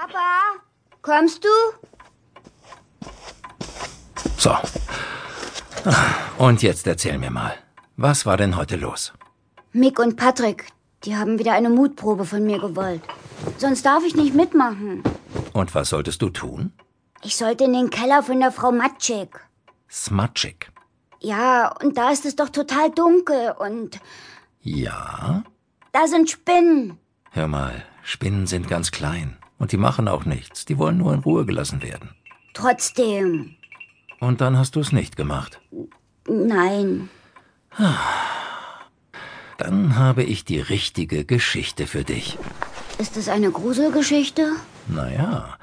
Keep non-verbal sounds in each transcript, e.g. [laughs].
Papa, kommst du? So. Und jetzt erzähl mir mal, was war denn heute los? Mick und Patrick, die haben wieder eine Mutprobe von mir gewollt. Sonst darf ich nicht mitmachen. Und was solltest du tun? Ich sollte in den Keller von der Frau Matschik. Smatschik. Ja, und da ist es doch total dunkel und Ja? da sind Spinnen. Hör mal, Spinnen sind ganz klein. Und die machen auch nichts. Die wollen nur in Ruhe gelassen werden. Trotzdem. Und dann hast du es nicht gemacht. Nein. Dann habe ich die richtige Geschichte für dich. Ist es eine Gruselgeschichte? Naja,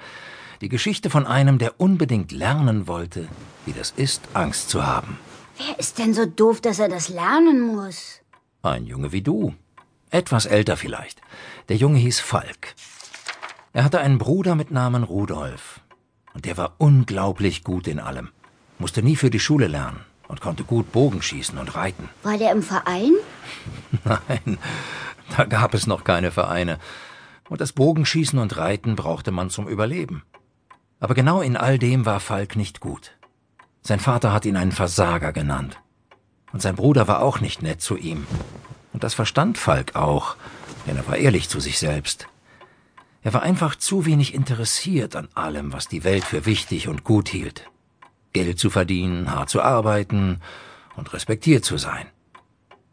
die Geschichte von einem, der unbedingt lernen wollte, wie das ist, Angst zu haben. Wer ist denn so doof, dass er das lernen muss? Ein Junge wie du. Etwas älter vielleicht. Der Junge hieß Falk. Er hatte einen Bruder mit Namen Rudolf. Und der war unglaublich gut in allem. Musste nie für die Schule lernen und konnte gut Bogenschießen und reiten. War der im Verein? [laughs] Nein, da gab es noch keine Vereine. Und das Bogenschießen und Reiten brauchte man zum Überleben. Aber genau in all dem war Falk nicht gut. Sein Vater hat ihn einen Versager genannt. Und sein Bruder war auch nicht nett zu ihm. Und das verstand Falk auch, denn er war ehrlich zu sich selbst. Er war einfach zu wenig interessiert an allem, was die Welt für wichtig und gut hielt. Geld zu verdienen, hart zu arbeiten und respektiert zu sein.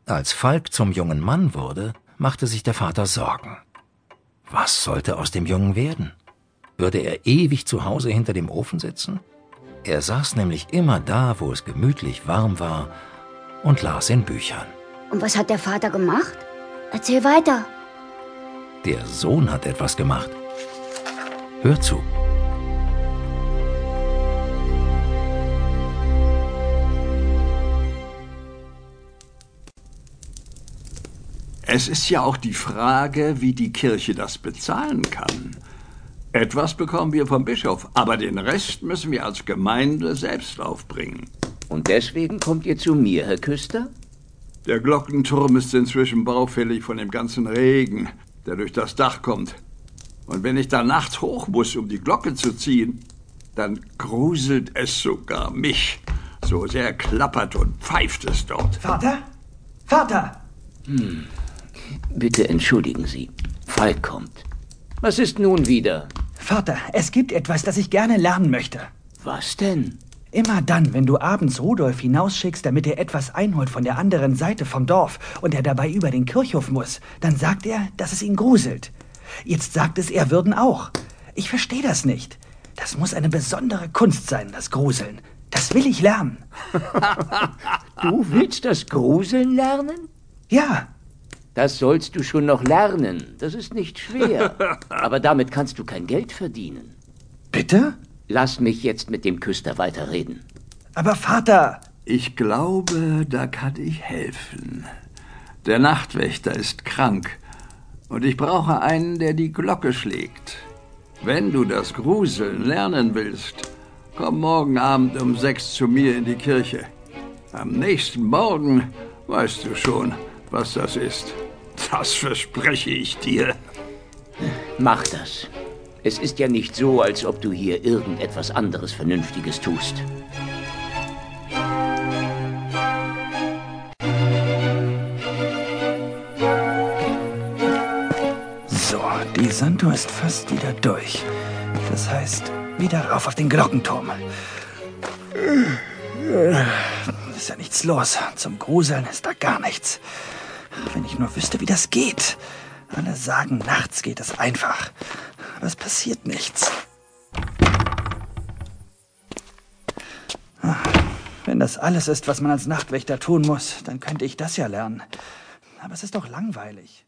Als Falk zum jungen Mann wurde, machte sich der Vater Sorgen. Was sollte aus dem Jungen werden? Würde er ewig zu Hause hinter dem Ofen sitzen? Er saß nämlich immer da, wo es gemütlich warm war, und las in Büchern. Und was hat der Vater gemacht? Erzähl weiter. Der Sohn hat etwas gemacht. Hör zu. Es ist ja auch die Frage, wie die Kirche das bezahlen kann. Etwas bekommen wir vom Bischof, aber den Rest müssen wir als Gemeinde selbst aufbringen. Und deswegen kommt ihr zu mir, Herr Küster? Der Glockenturm ist inzwischen baufällig von dem ganzen Regen, der durch das Dach kommt. Und wenn ich da nachts hoch muss, um die Glocke zu ziehen, dann gruselt es sogar mich. So sehr klappert und pfeift es dort. Vater? Vater! Bitte entschuldigen Sie. Falk kommt. Was ist nun wieder? Vater, es gibt etwas, das ich gerne lernen möchte. Was denn? Immer dann, wenn du abends Rudolf hinausschickst, damit er etwas einholt von der anderen Seite vom Dorf und er dabei über den Kirchhof muss, dann sagt er, dass es ihn gruselt. Jetzt sagt es, er würden auch. Ich verstehe das nicht. Das muss eine besondere Kunst sein, das Gruseln. Das will ich lernen. [laughs] Du willst das Gruseln lernen? Ja, Das sollst du schon noch lernen. Das ist nicht schwer. [laughs] Aber damit kannst du kein Geld verdienen. bitte? Lass mich jetzt mit dem Küster weiterreden. Aber Vater, Ich glaube, da kann ich helfen. Der Nachtwächter ist krank und ich brauche einen, der die Glocke schlägt. Wenn du das Gruseln lernen willst, komm morgen Abend um sechs zu mir in die Kirche. Am nächsten Morgen weißt du schon, was das ist. Das verspreche ich dir. Mach das. Es ist ja nicht so, als ob du hier irgendetwas anderes Vernünftiges tust. So, die Sanduhr ist fast wieder durch. Das heißt, wieder rauf auf den Glockenturm. Ist ja nichts los. Zum Gruseln ist da gar nichts. Wenn ich nur wüsste, wie das geht. Alle sagen, nachts geht es einfach. Aber es passiert nichts. Ah, Wenn das alles ist, was man als Nachtwächter tun muss, dann könnte ich das ja lernen. Aber es ist doch langweilig.